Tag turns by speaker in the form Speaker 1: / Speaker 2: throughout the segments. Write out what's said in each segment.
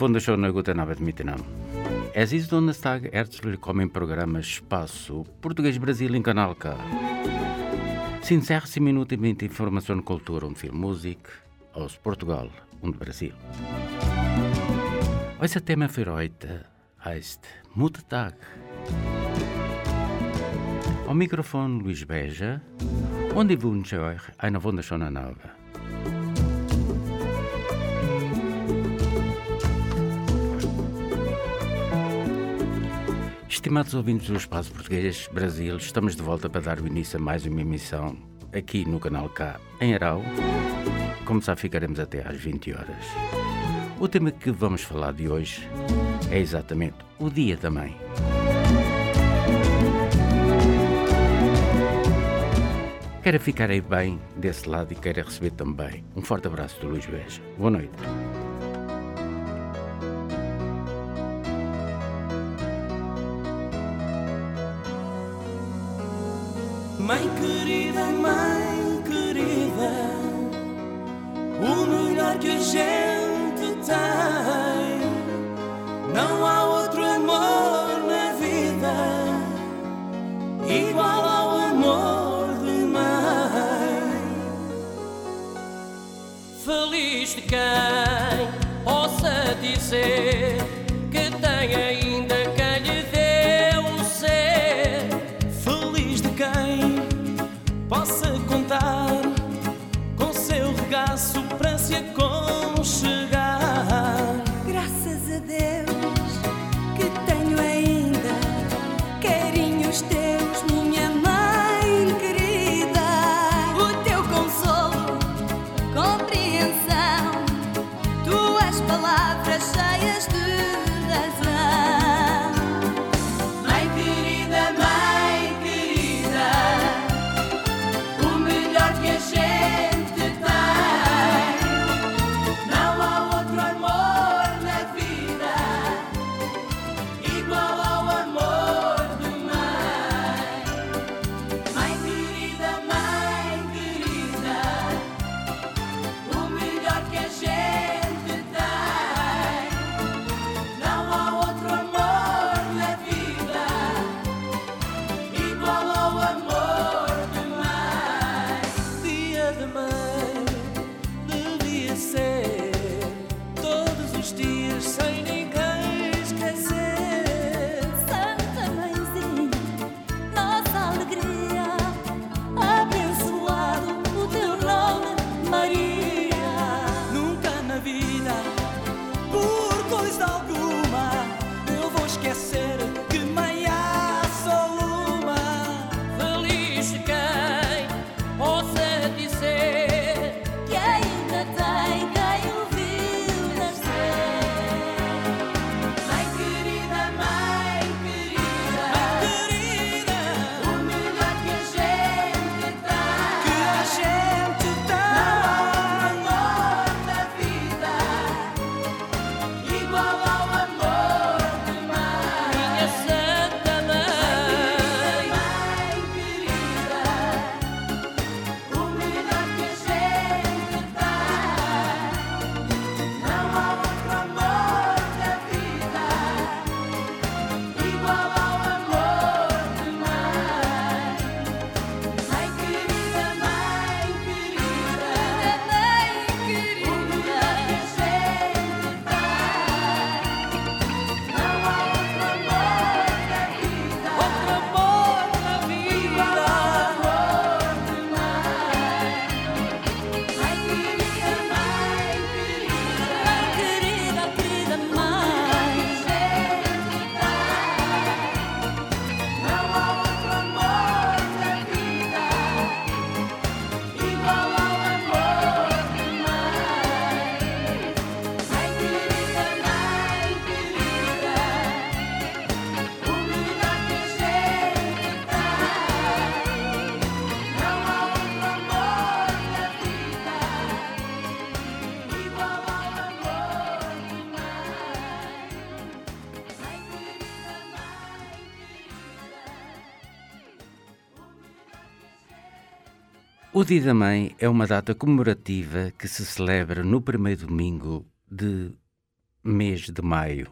Speaker 1: Wunderschönen Abend miteinander. Es ist Donnerstag, herzlich willkommen im Programm Espaço Português Brasil em Canal K. Sind 16 Minuten mit Information, Kultur und viel Musik aus Portugal und Brasil. Unser Thema für heute heißt Muttertag. Am Mikrofon Luís Beja und ich wünsche euch eine wunderschöne Abend. Estimados ouvintes do Espaço Português Brasil, estamos de volta para dar o início a mais uma emissão aqui no canal K em Arau. Como já ficaremos até às 20 horas. O tema que vamos falar de hoje é exatamente o Dia da Mãe. Quero ficar aí bem desse lado e quero receber também um forte abraço do Luís Beja. Boa noite.
Speaker 2: De quem possa dizer O
Speaker 1: Dia da Mãe é uma data comemorativa que se celebra no primeiro domingo de mês de maio.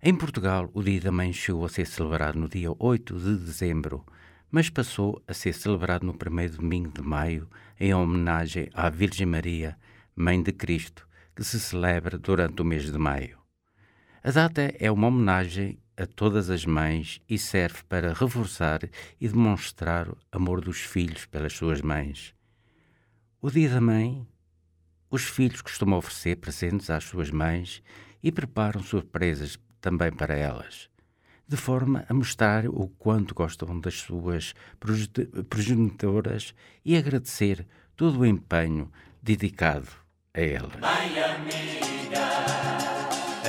Speaker 1: Em Portugal, o Dia da Mãe chegou a ser celebrado no dia 8 de dezembro, mas passou a ser celebrado no primeiro domingo de maio em homenagem à Virgem Maria, Mãe de Cristo, que se celebra durante o mês de maio. A data é uma homenagem a todas as mães e serve para reforçar e demonstrar o amor dos filhos pelas suas mães. O Dia da Mãe, os filhos costumam oferecer presentes às suas mães e preparam surpresas também para elas, de forma a mostrar o quanto gostam das suas progenitoras e agradecer todo o empenho dedicado a elas.
Speaker 3: Mãe amiga,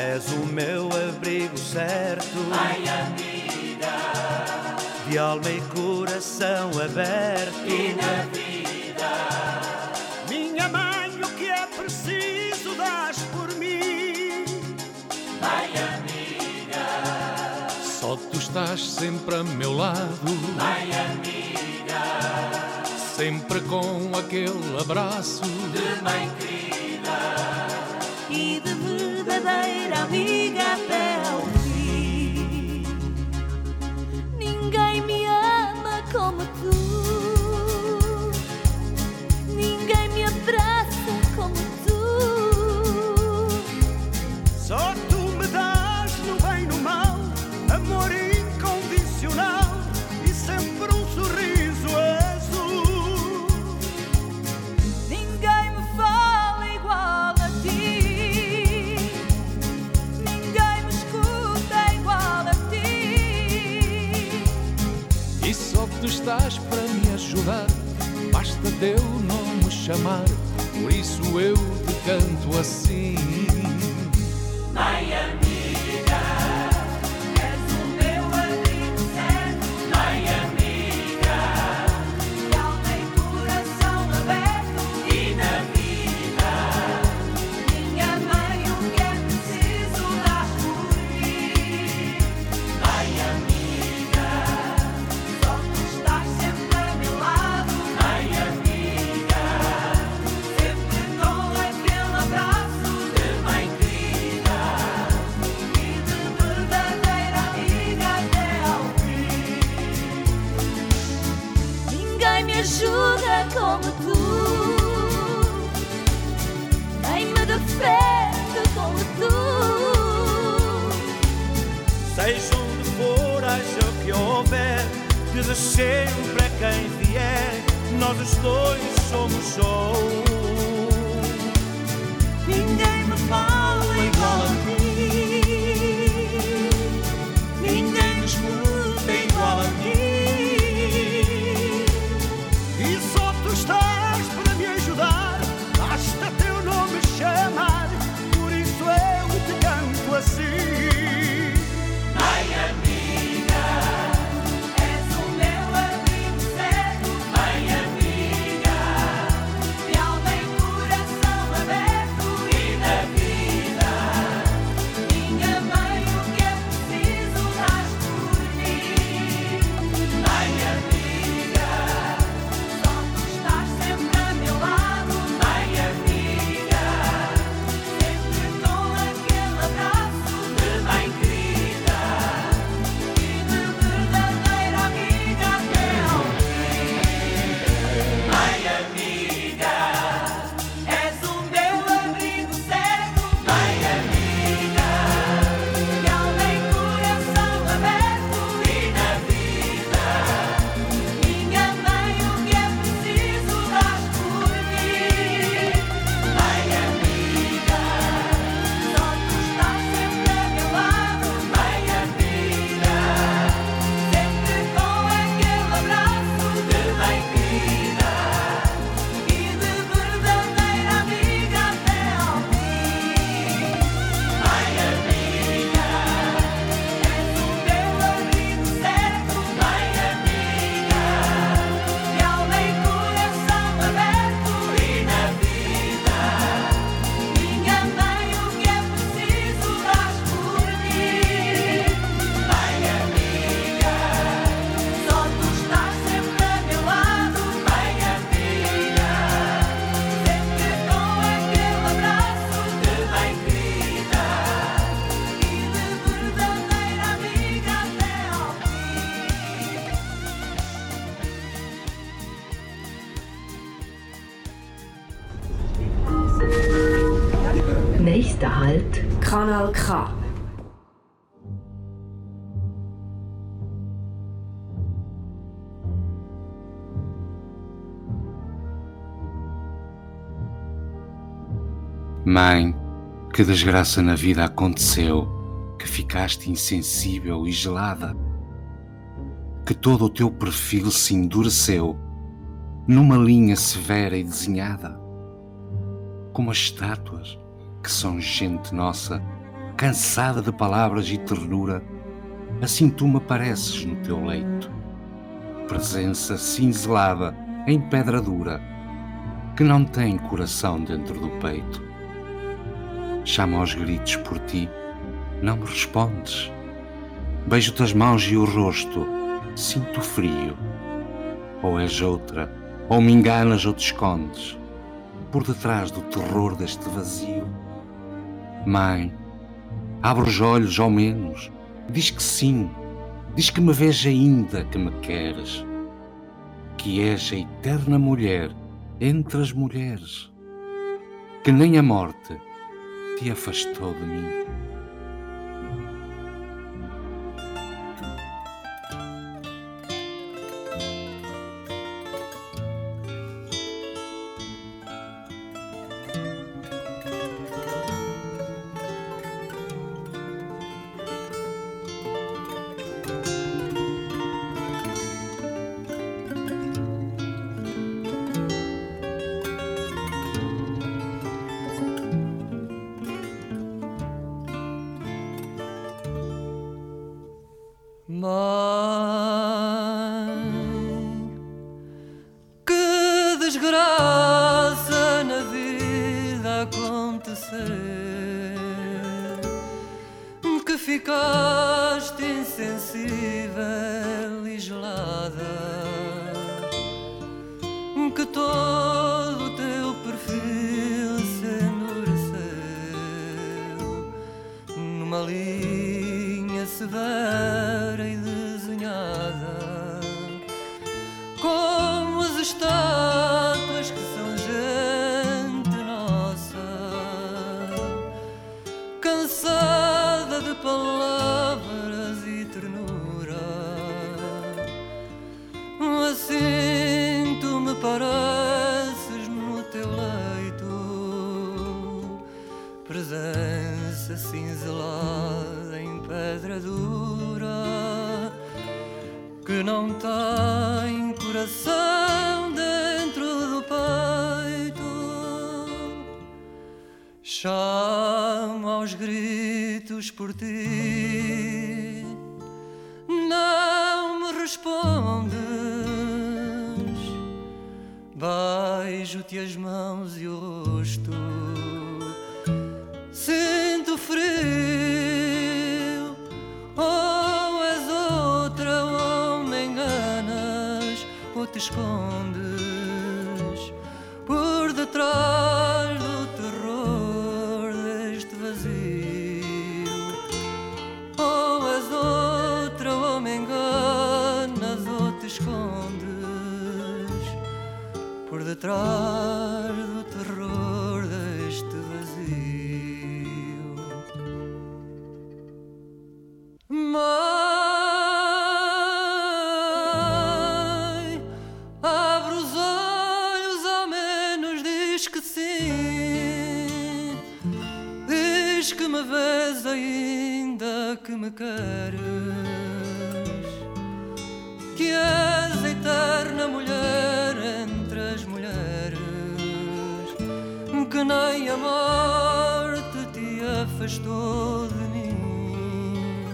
Speaker 4: és o meu abrigo certo,
Speaker 3: mãe amiga,
Speaker 4: de alma e coração aberto.
Speaker 3: E na vida,
Speaker 4: minha mãe, o que é preciso das por mim,
Speaker 3: mãe amiga,
Speaker 5: só tu estás sempre a meu lado,
Speaker 3: mãe amiga,
Speaker 5: sempre com aquele abraço.
Speaker 3: De mãe querida.
Speaker 2: E de verdadeira amiga até ao fim. Ninguém me ama como tu,
Speaker 5: estás para me ajudar. Basta teu nome chamar, por isso eu te canto assim.
Speaker 2: Que
Speaker 6: desgraça na vida aconteceu, que ficaste insensível e gelada, que todo o teu perfil se endureceu numa linha severa e desenhada, como as estátuas que são gente nossa, cansada de palavras e ternura, assim tu me pareces no teu leito, presença cinzelada em pedra dura, que não tem coração dentro do peito. Chamo aos gritos por ti, não me respondes. Beijo-te as mãos e o rosto, sinto frio. Ou és outra, ou me enganas ou te escondes, por detrás do terror deste vazio. Mãe, abre os olhos ao menos, diz que sim, diz que me vês ainda que me queres, que és a eterna mulher entre as mulheres, que nem a morte te afastou de mim.
Speaker 3: Cansada de palavras e ternura. Assim tu me pareces no teu leito, presença cinzelada em pedra dura, que não tem coração dentro do peito. Chama aos gritos por ti, não me respondes. Beijo-te as mãos e o rosto, sinto frio. Ou és outra, ou me enganas, ou te escondes por detrás detrás do terror deste vazio. Mãe, abre os olhos, ao menos diz que sim. Diz que me vês ainda que me queres. Que nem a morte te afastou de mim.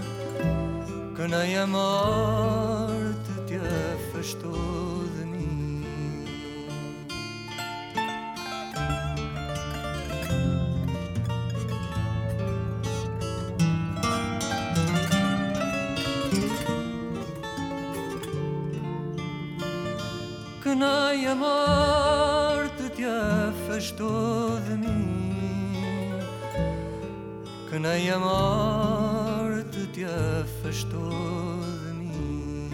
Speaker 3: Que nem a morte te afastou de mim. Que nem afastou de mim. Que nem a morte te afastou de mim.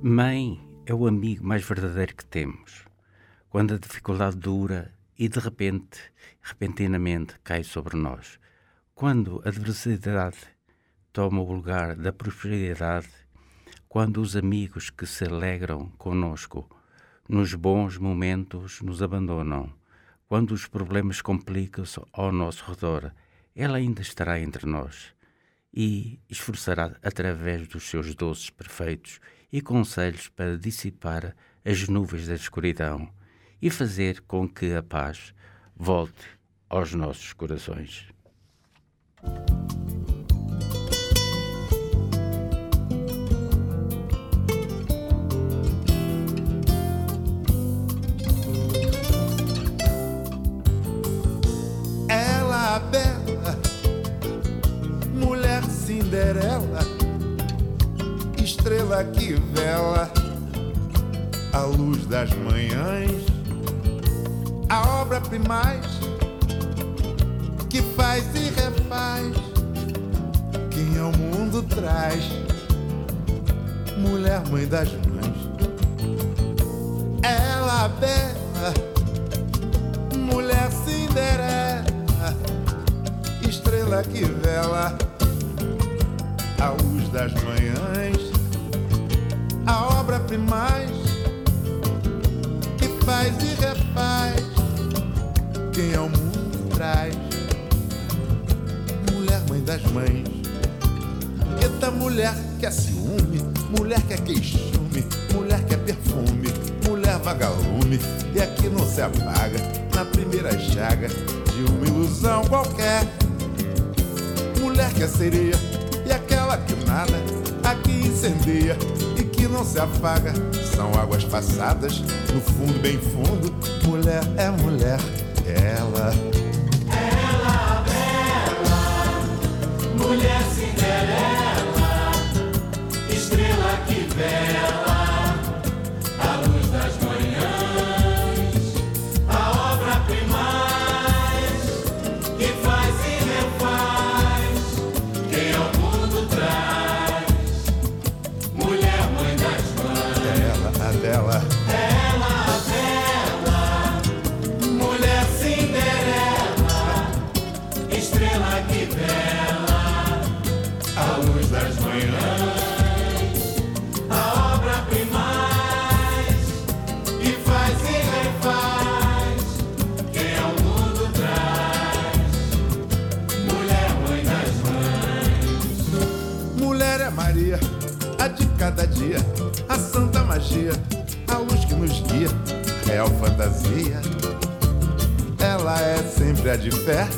Speaker 1: Mãe é o amigo mais verdadeiro que temos. Quando a dificuldade dura e de repente, repentinamente, cai sobre nós. Quando a adversidade toma o lugar da prosperidade, quando os amigos que se alegram conosco nos bons momentos nos abandonam, quando os problemas complicam-se ao nosso redor, ela ainda estará entre nós e esforçará através dos seus doces perfeitos e conselhos para dissipar as nuvens da escuridão e fazer com que a paz volte aos nossos corações.
Speaker 7: Cinderela, estrela que vela a luz das manhãs, a obra primaz que faz e refaz quem ao mundo traz, mulher mãe das mães. Ela bela, mulher Cinderela, estrela que vela a luz das manhãs, a obra primaz que faz e refaz quem ao mundo traz, mulher mãe das mães. Eita mulher que é ciúme, mulher que é queixume, mulher que é perfume, mulher vagalume, e aqui não se apaga na primeira chaga de uma ilusão qualquer. Mulher que é sereia que nada aqui incendeia e que não se apaga. São águas passadas no fundo, bem fundo. Mulher é mulher, ela.
Speaker 2: Ela bela, mulher
Speaker 7: fantasia. Ela é sempre a de fé,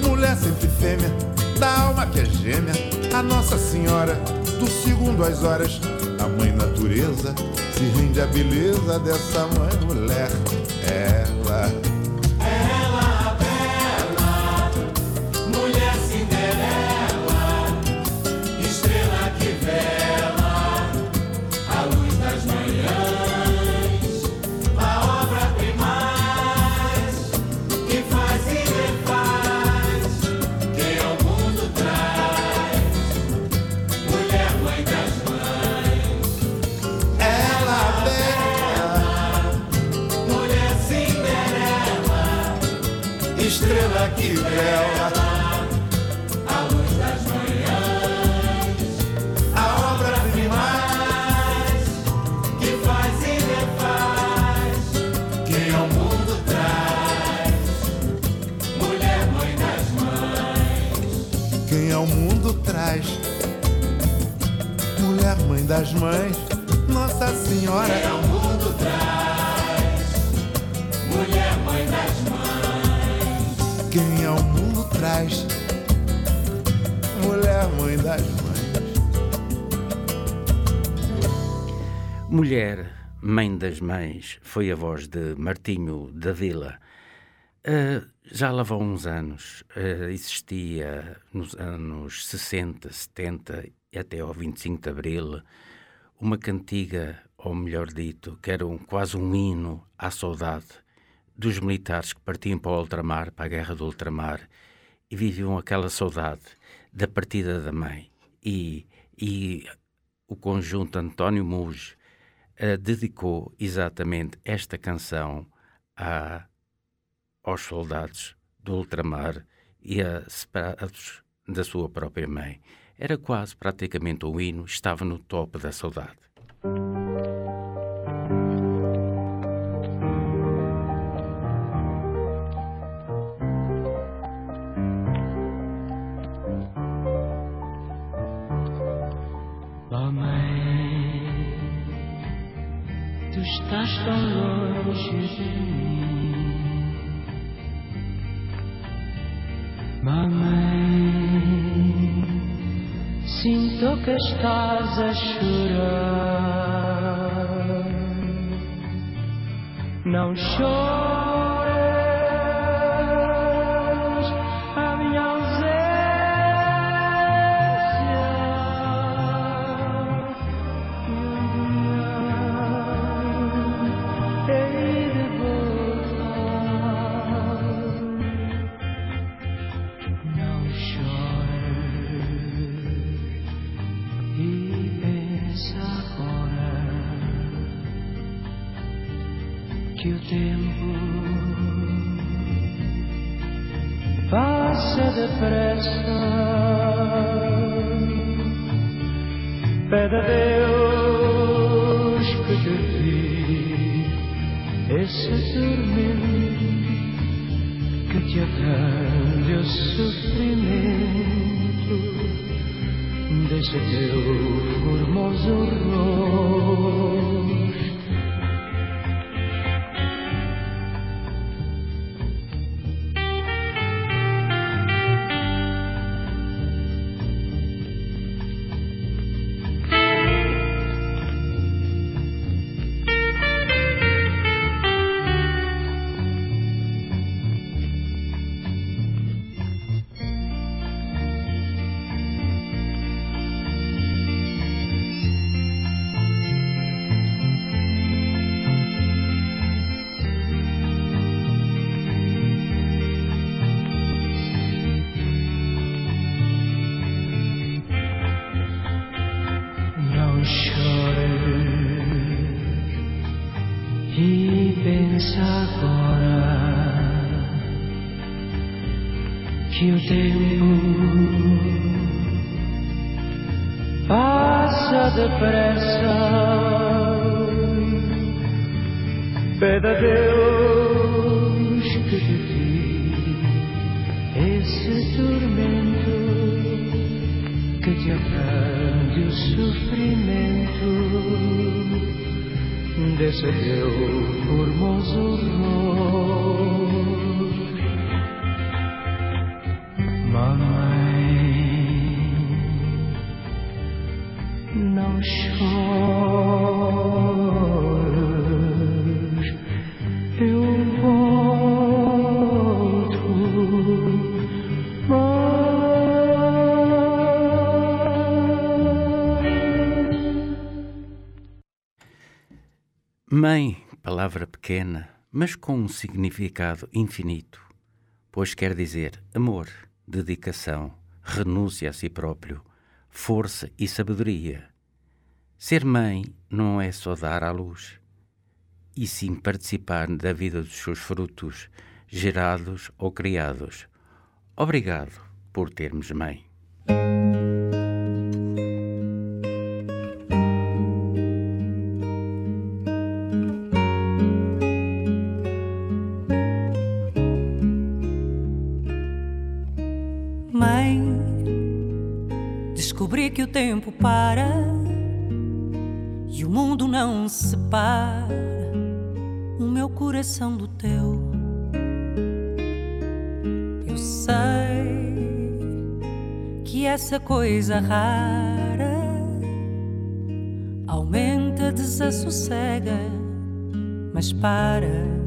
Speaker 7: mulher sempre fêmea, da alma que é gêmea, a Nossa Senhora, do segundo às horas, a mãe natureza, se rende à beleza dessa mãe mulher.
Speaker 2: Das mães,
Speaker 7: Nossa Senhora.
Speaker 2: Quem ao mundo traz, mulher mãe das mães.
Speaker 7: Quem ao mundo traz. Mulher, mãe das mães.
Speaker 1: Mulher, mãe das mães, foi a voz de Martinho da Vila. Ah, já lá vão uns anos, ah, existia nos anos 60, 70 até ao 25 de Abril uma cantiga, ou melhor dito, que era um, quase um hino à saudade dos militares que partiam para o ultramar, para a guerra do ultramar, e viviam aquela saudade da partida da mãe. E, e o conjunto António Muge eh, dedicou exatamente esta canção
Speaker 8: a, aos soldados do ultramar e a separados da sua própria mãe. Era quase praticamente um hino, estava no topo da saudade. Pequena, mas com um significado infinito, pois quer dizer amor, dedicação, renúncia a si próprio, força e sabedoria. Ser mãe não é só dar à luz, e sim participar da vida dos seus frutos, gerados ou criados. Obrigado por termos mãe.
Speaker 9: Que o tempo para e o mundo não separa o meu coração do teu. Eu sei que essa coisa rara aumenta, desassossega, mas para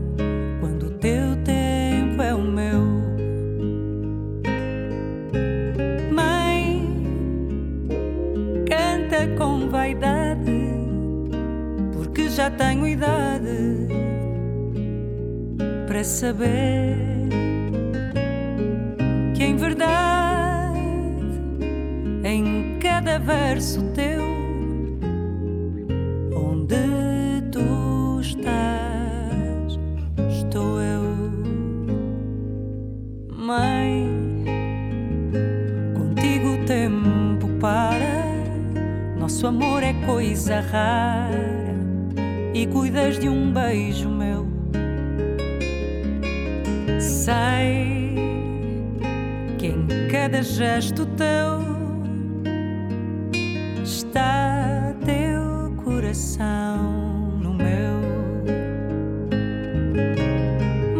Speaker 9: quer saber que em verdade, em cada verso teu, onde tu estás, estou eu, Mãe. Contigo o tempo para, nosso amor é coisa rara e cuidas de um beijo sei que em cada gesto teu está teu coração no meu.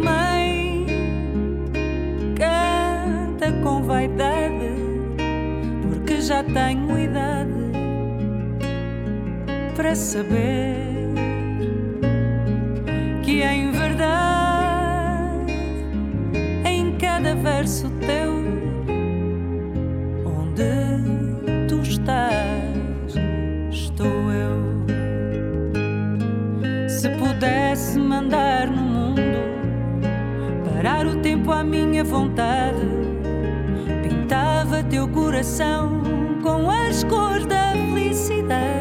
Speaker 9: Mãe, canta com vaidade, porque já tenho idade para saber. parar o tempo à minha vontade. Pintava teu coração com as cores da felicidade.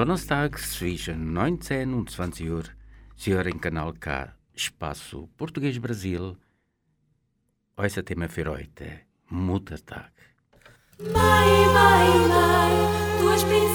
Speaker 1: Donnerstags zwischen 19 und 20 Uhr Sie hören Kanal K, Espaço Português Brasil. Esse Thema für heute, Muttertag.
Speaker 2: Mãe, mãe, mãe,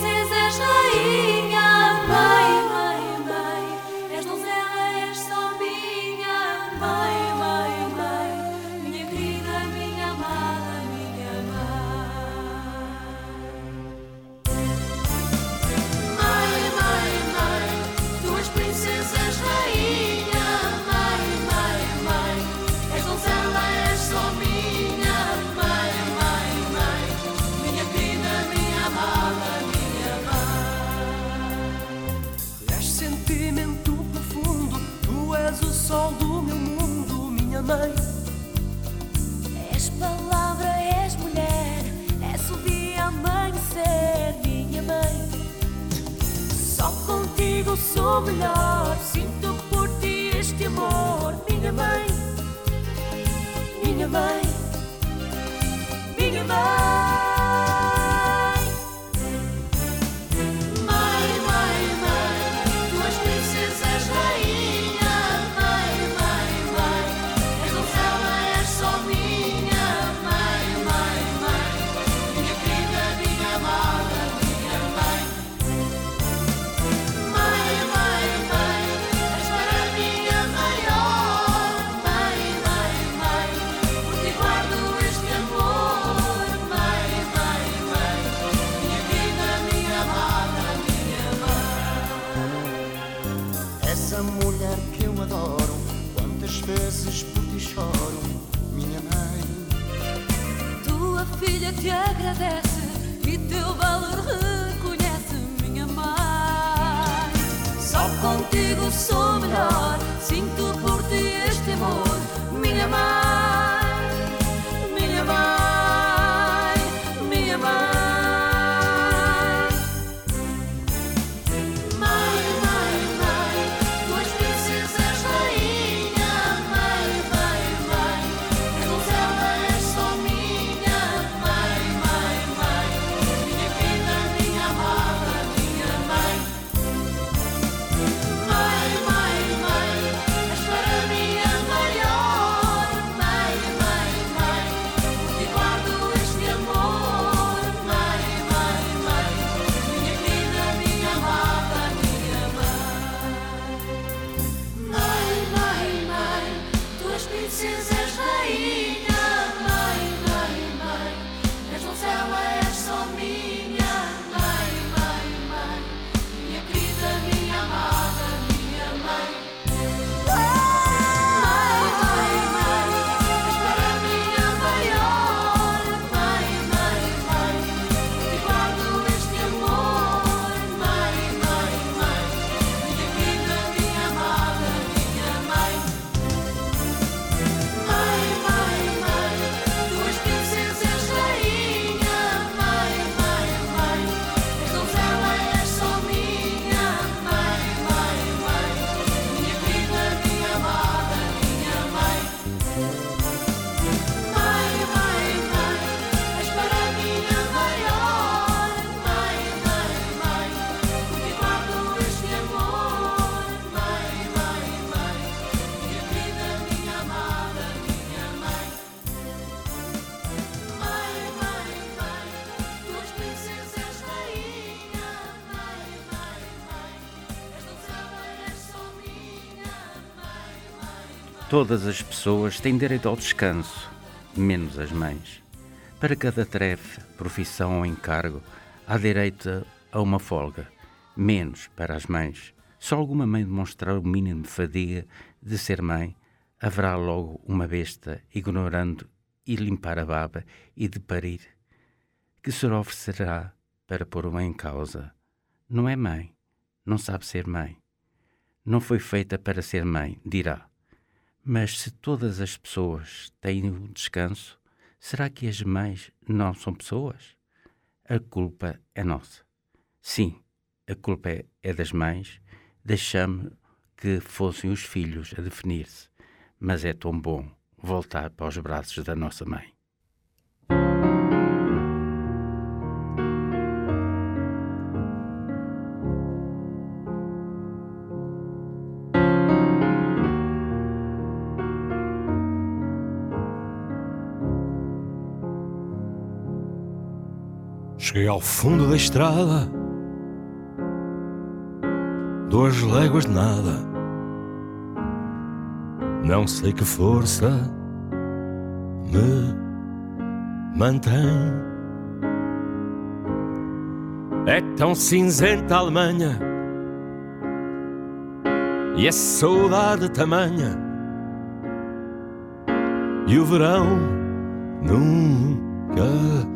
Speaker 2: mãe. És palavra, és mulher, és o dia amanhecer, minha mãe. Só contigo sou melhor, sinto por ti este amor, minha mãe, minha mãe, minha mãe. so belong.
Speaker 1: Todas as pessoas têm direito ao descanso, menos as mães. Para cada tarefa, profissão ou encargo, há direito a uma folga, menos para as mães. Se alguma mãe demonstrar o mínimo de fadiga de ser mãe, haverá logo uma besta ignorando e limpar a baba e de parir, que se oferecerá para pôr uma em causa. Não é mãe, não sabe ser mãe. Não foi feita para ser mãe, dirá. Mas se todas as pessoas têm um descanso, será que as mães não são pessoas? A culpa é nossa. Sim, a culpa é, é das mães. Deixamos que fossem os filhos a definir-se, mas é tão bom voltar para os braços da nossa mãe.
Speaker 10: Cheguei ao fundo da estrada, duas léguas de nada. Não sei que força me mantém. É tão cinzenta a Alemanha e a saudade tamanha. E o verão nunca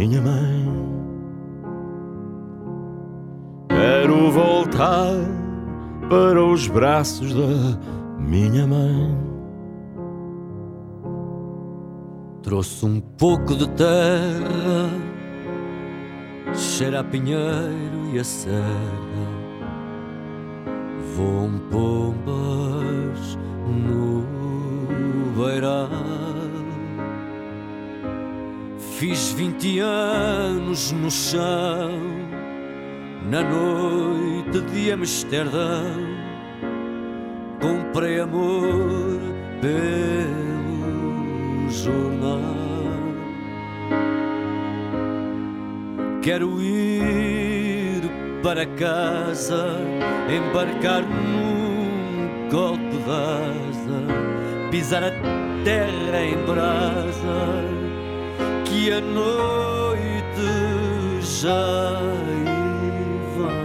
Speaker 10: minha mãe. Quero voltar para os braços da minha mãe.
Speaker 11: Trouxe um pouco de terra, cheira a pinheiro e a serra. Voam pombas no beirão. Fiz vinte anos no chão, na noite de Amsterdão. Comprei amor pelo jornal. Quero ir para casa, embarcar num golpe de asa, pisar a terra em brasa que a noite já vem.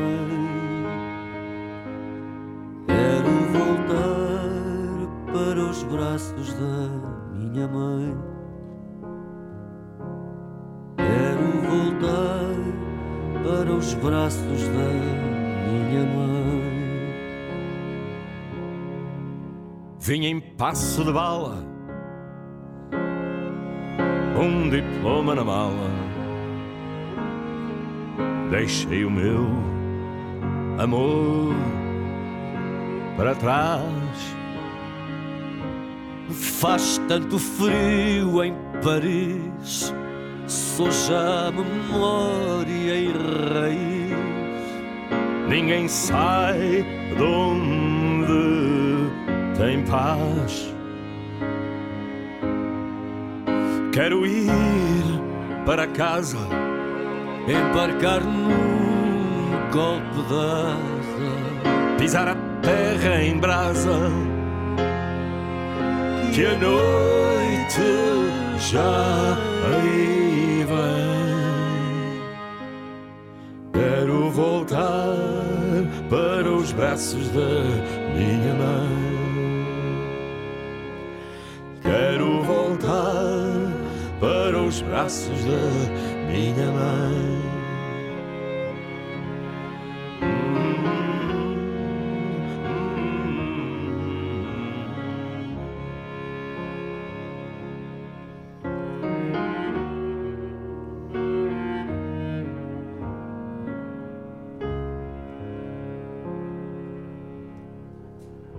Speaker 11: Quero voltar para os braços da minha mãe. Quero voltar para os braços da minha mãe.
Speaker 10: Vim em passo de bala, um diploma na mala. Deixei o meu amor para trás.
Speaker 11: Faz tanto frio em Paris, sou já memória e raiz.
Speaker 10: Ninguém sai de onde tem paz. Quero ir para casa,
Speaker 11: embarcar num golpe de asa,
Speaker 10: pisar a terra em brasa. Que a noite já aí vem. Quero voltar para os braços da minha mãe. Para os braços da minha mãe.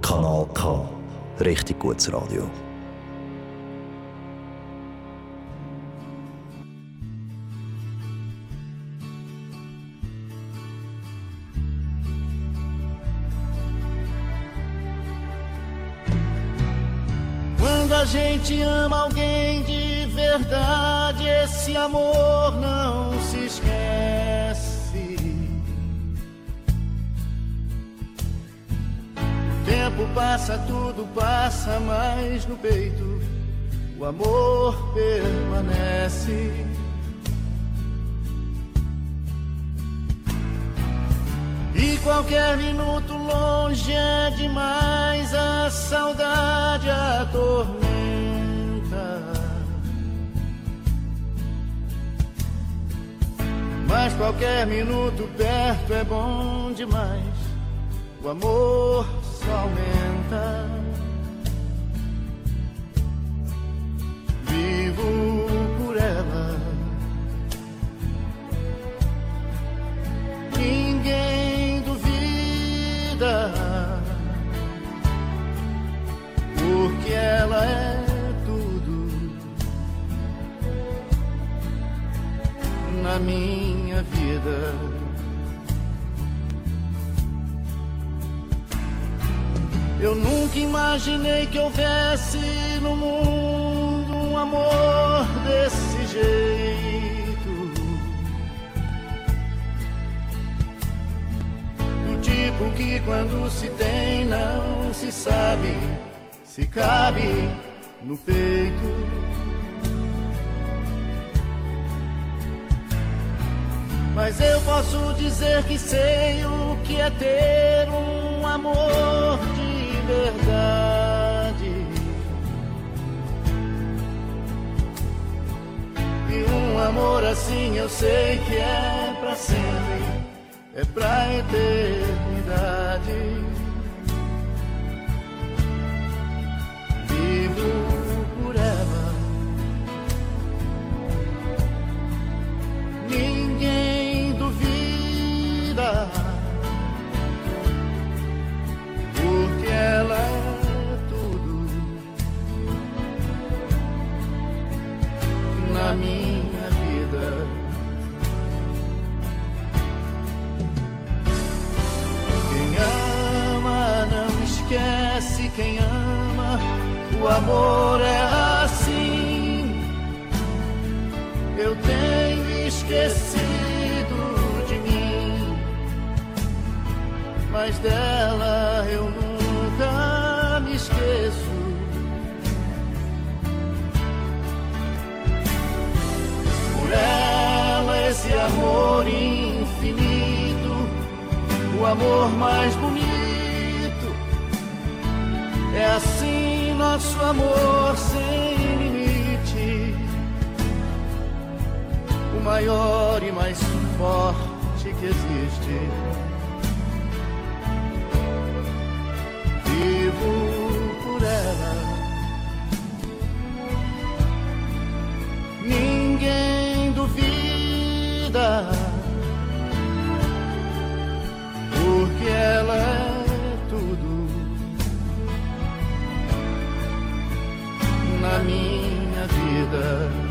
Speaker 12: Kanal K. richtig gutes Radio.
Speaker 13: Gente ama alguém de verdade, esse amor não se esquece. O tempo passa, tudo passa, mas no peito o amor permanece. E qualquer minuto longe é demais, a saudade atormenta. Mas qualquer minuto perto é bom demais, o amor só aumenta. Vivo Eu nunca imaginei que houvesse no mundo um amor desse jeito. Do tipo que quando se tem não se sabe se cabe no peito. Mas eu posso dizer que sei o que é ter um amor de verdade. E um amor assim eu sei que é pra sempre, é pra eternidade. Vivo amor é assim. Eu tenho esquecido de mim, mas dela eu nunca me esqueço. Por ela esse amor infinito, o amor mais bonito. Nosso amor sem limite o maior e mais forte que existe. Vida.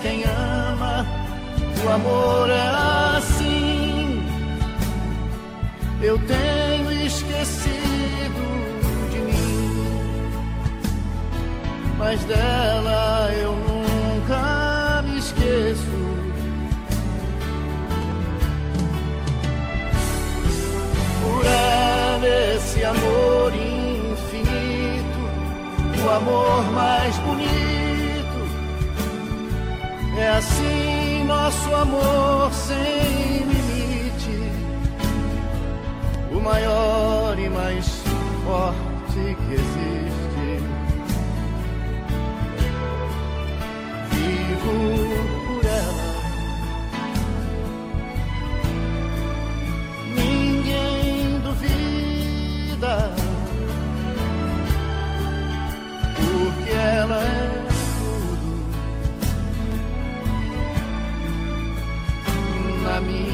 Speaker 13: Quem ama. O amor é. Mas dela eu nunca me esqueço. Por ela esse amor infinito, o amor mais bonito. É assim nosso amor sem limite, o maior e mais forte que existe. Vivo por ela. Ninguém duvida, porque ela é tudo na minha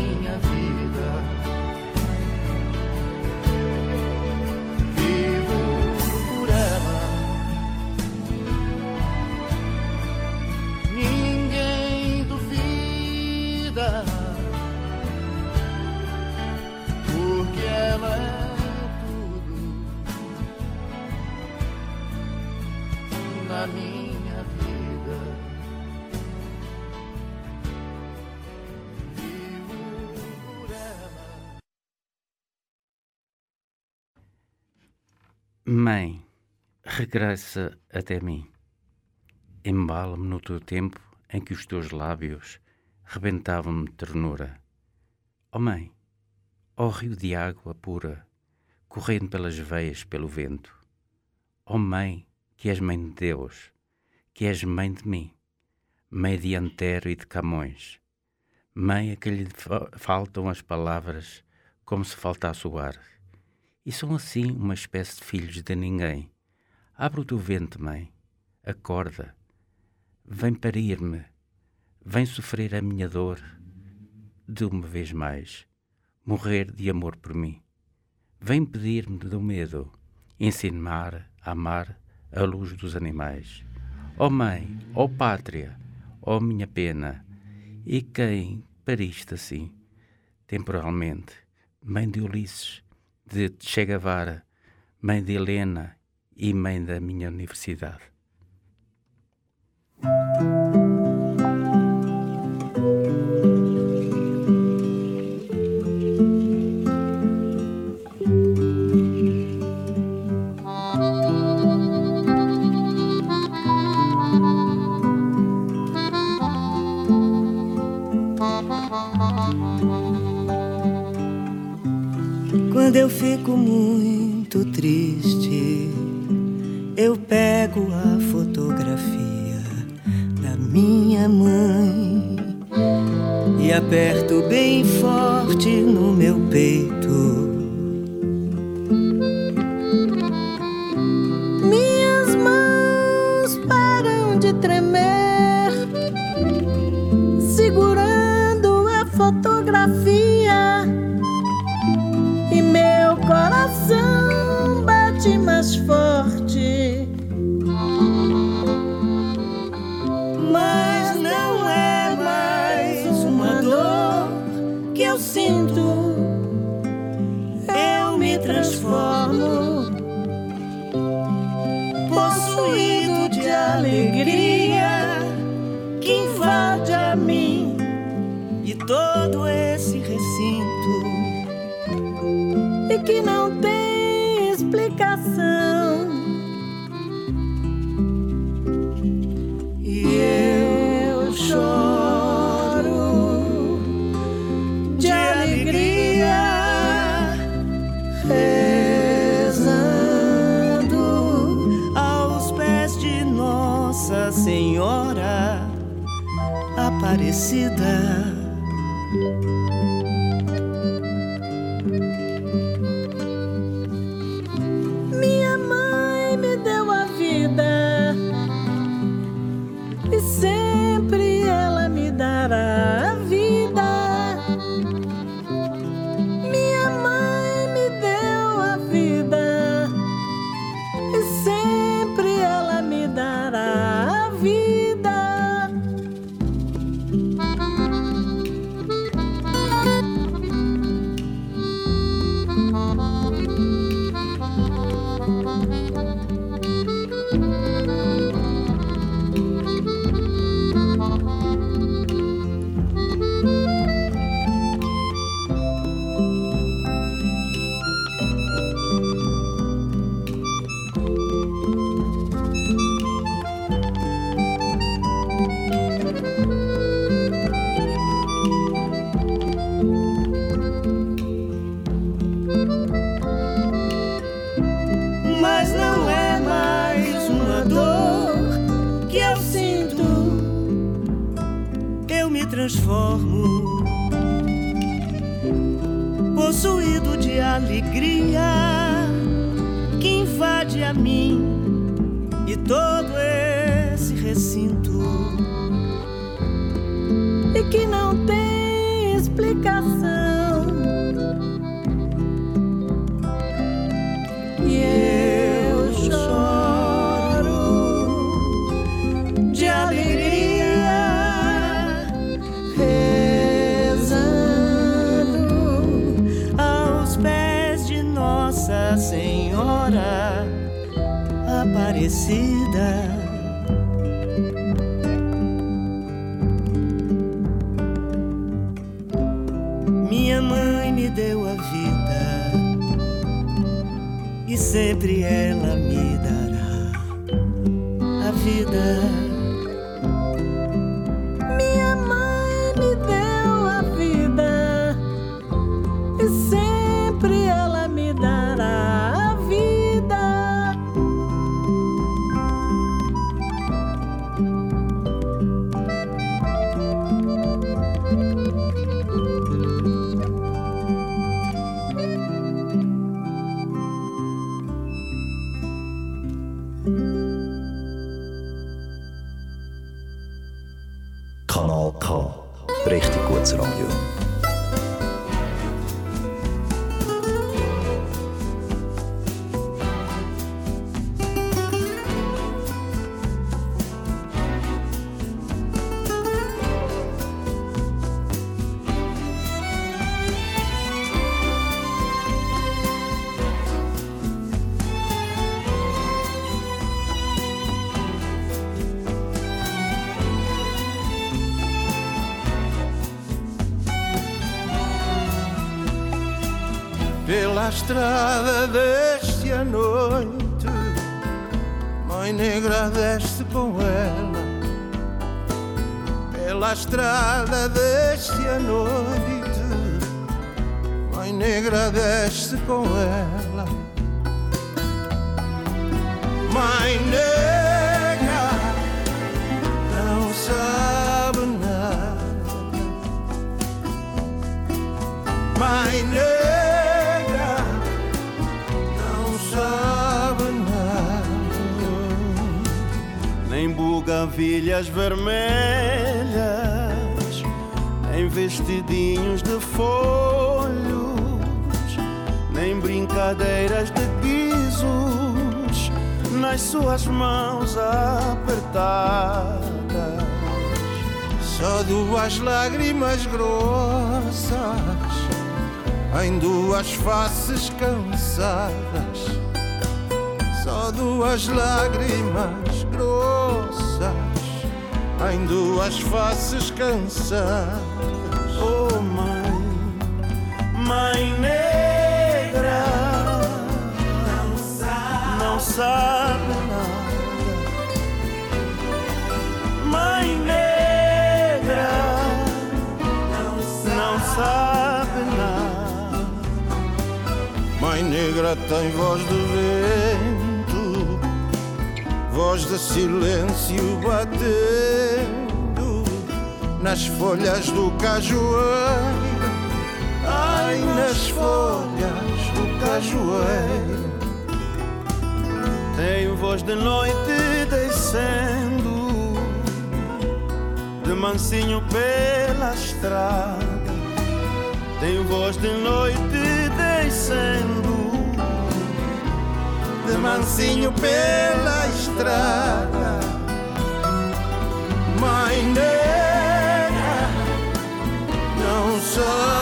Speaker 1: Mãe, regressa até mim. Embala-me no teu tempo em que os teus lábios rebentavam-me ternura. Ó mãe, ó rio de água pura, correndo pelas veias pelo vento. Ó mãe, que és mãe de Deus, que és mãe de mim, mãe de Antero e de Camões. Mãe a que lhe fa- faltam as palavras como se faltasse o ar. E são assim uma espécie de filhos de ninguém. Abre o teu ventre, mãe. Acorda. Vem parir-me. Vem sofrer a minha dor. De uma vez mais. Morrer de amor por mim. Vem pedir-me do medo. Ensine-me a amar a luz dos animais. Ó mãe, ó pátria, ó minha pena. E quem pariste assim, temporalmente? Mãe de Ulisses, de Che Guevara, mãe de Helena e mãe da minha universidade.
Speaker 14: Eu fico muito triste, eu pego a fotografia da minha mãe e aperto bem forte no meu peito. Que não tem explicação. E eu choro de alegria, rezando aos pés de Nossa Senhora Aparecida.
Speaker 13: De alegria, rezando aos pés de Nossa Senhora Aparecida. Minha mãe me deu a vida e sempre ela me
Speaker 15: Pela estrada deste a noite, Mãe negra desce com ela. Pela estrada deste a noite, Mãe negra desce com ela. Bugavilhas vermelhas, nem vestidinhos de folhos, nem brincadeiras de guizos nas suas mãos apertadas. Só duas lágrimas grossas em duas faces cansadas. Só duas lágrimas em duas faces cansadas. Oh, mãe, mãe negra, não sabe, não sabe nada. Mãe negra, não sabe nada. Mãe negra tem voz de vento, voz de silêncio batendo nas folhas do cajueiro. Ai, nas folhas do cajueiro. Tem voz de noite descendo, de mansinho pela estrada. Tem voz de noite descendo, de mansinho pela estrada. Mãe não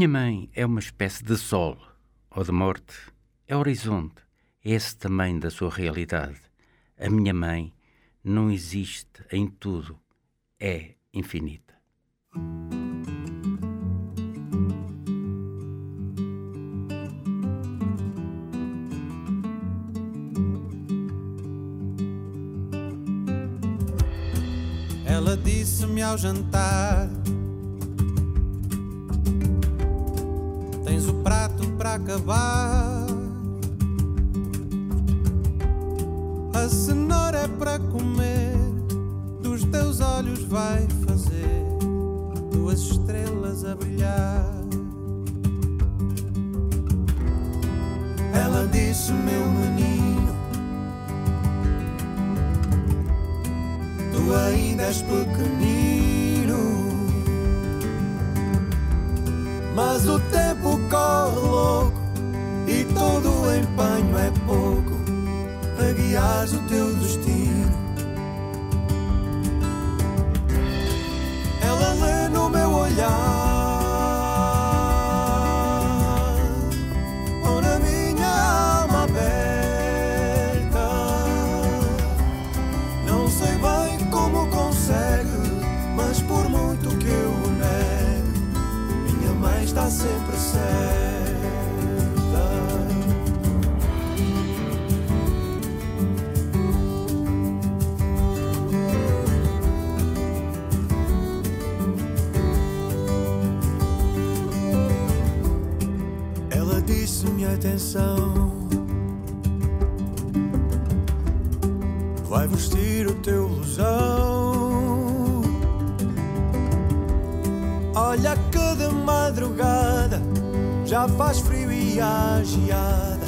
Speaker 1: minha mãe é uma espécie de sol ou de morte, é horizonte, é esse também da sua realidade. A minha mãe não existe em tudo, é infinita.
Speaker 15: Ela disse-me ao jantar: O prato para acabar. A cenoura é para comer, dos teus olhos vai fazer duas estrelas a brilhar. Ela disse, meu menino, tu ainda és pequenino. Mas o tempo corre louco e todo o empenho é pouco para guiares o teu destino. Ela lê no meu olhar atenção. Vai vestir o teu ilusão. Olha de madrugada já faz frio e há geada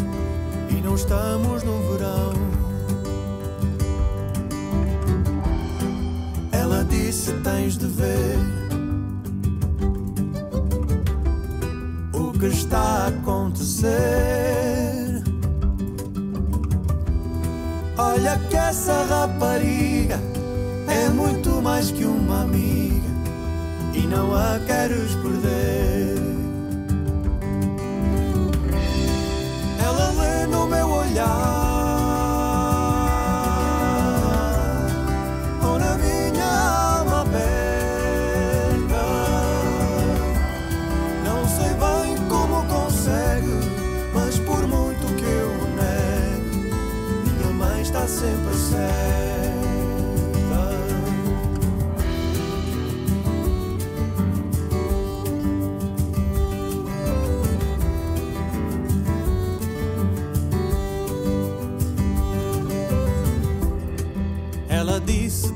Speaker 15: e não estamos no verão. Ela disse tens de ver que está a acontecer. Olha que essa rapariga é muito mais que uma amiga e não a queres perder. Ela lê no meu olhar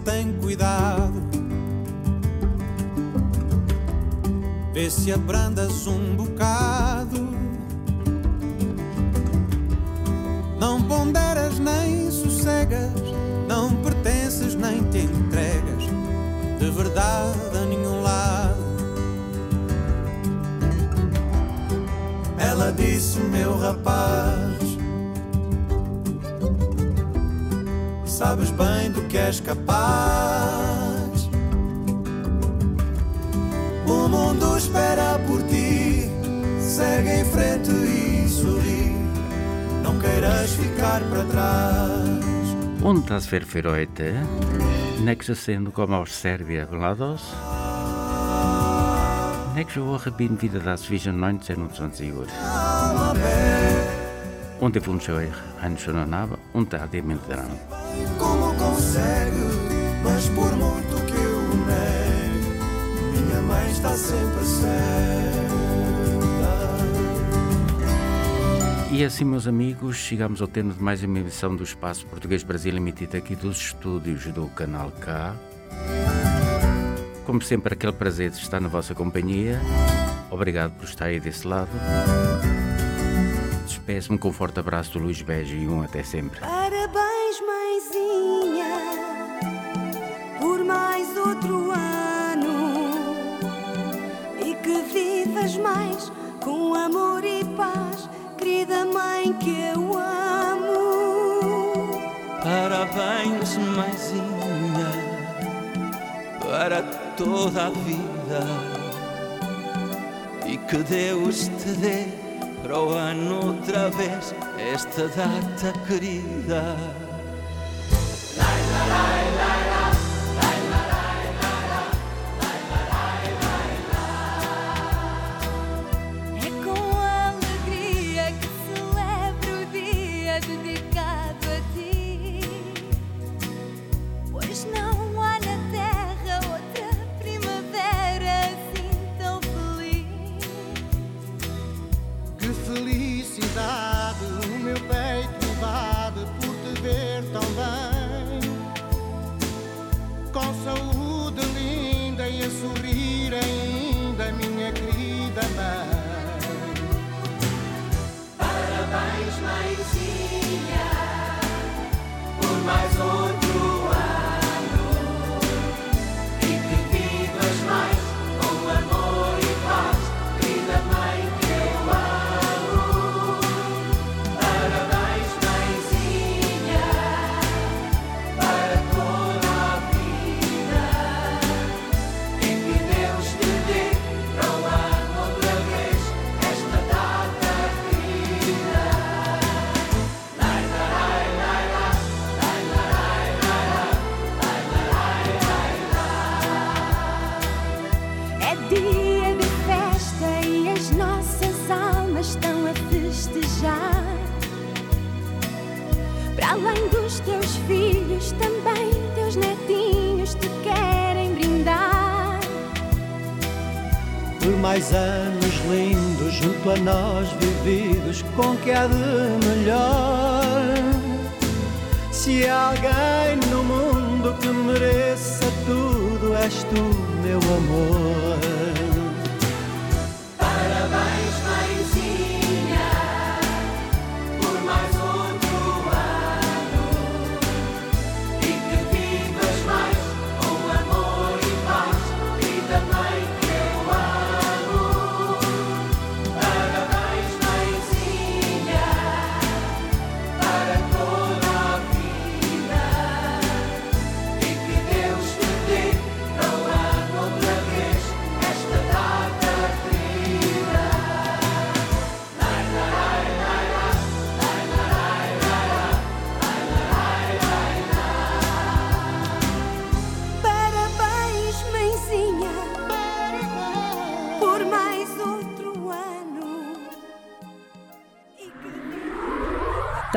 Speaker 15: tem cuidado. Vê se abrandas um bocado. Não ponderas nem sossegas. Não pertences nem te entregas. De verdade a nenhum lado. Ela disse: meu rapaz. Sabes bem que és capaz. O mundo espera por ti. Segue em frente e sorri. Não queiras ficar para trás.
Speaker 1: Und das für heute. Nächste Sendung kommen aus Serbien, GLaDOS. Nächste Woche bin wieder das zwischen 19 und 20 Uhr. Und ich wünsche euch einen schönen Abend und Ade miteinander.
Speaker 15: Consegue, mas por muito que eu o nego, minha mãe está sempre certa.
Speaker 1: E assim, meus amigos, chegamos ao termo de mais uma emissão do Espaço Português Brasil, emitida aqui dos estúdios do Canal K. Como sempre, aquele prazer de estar na vossa companhia. Obrigado por estar aí desse lado. Despeço-me com um forte abraço do Luís Beja e um até sempre.
Speaker 2: Parabéns, mais, com amor e paz, querida mãe que eu amo.
Speaker 5: Parabéns, mãezinha, para toda a vida e
Speaker 11: que Deus te dê para o ano outra vez esta data querida.
Speaker 2: Lai, lai, lai.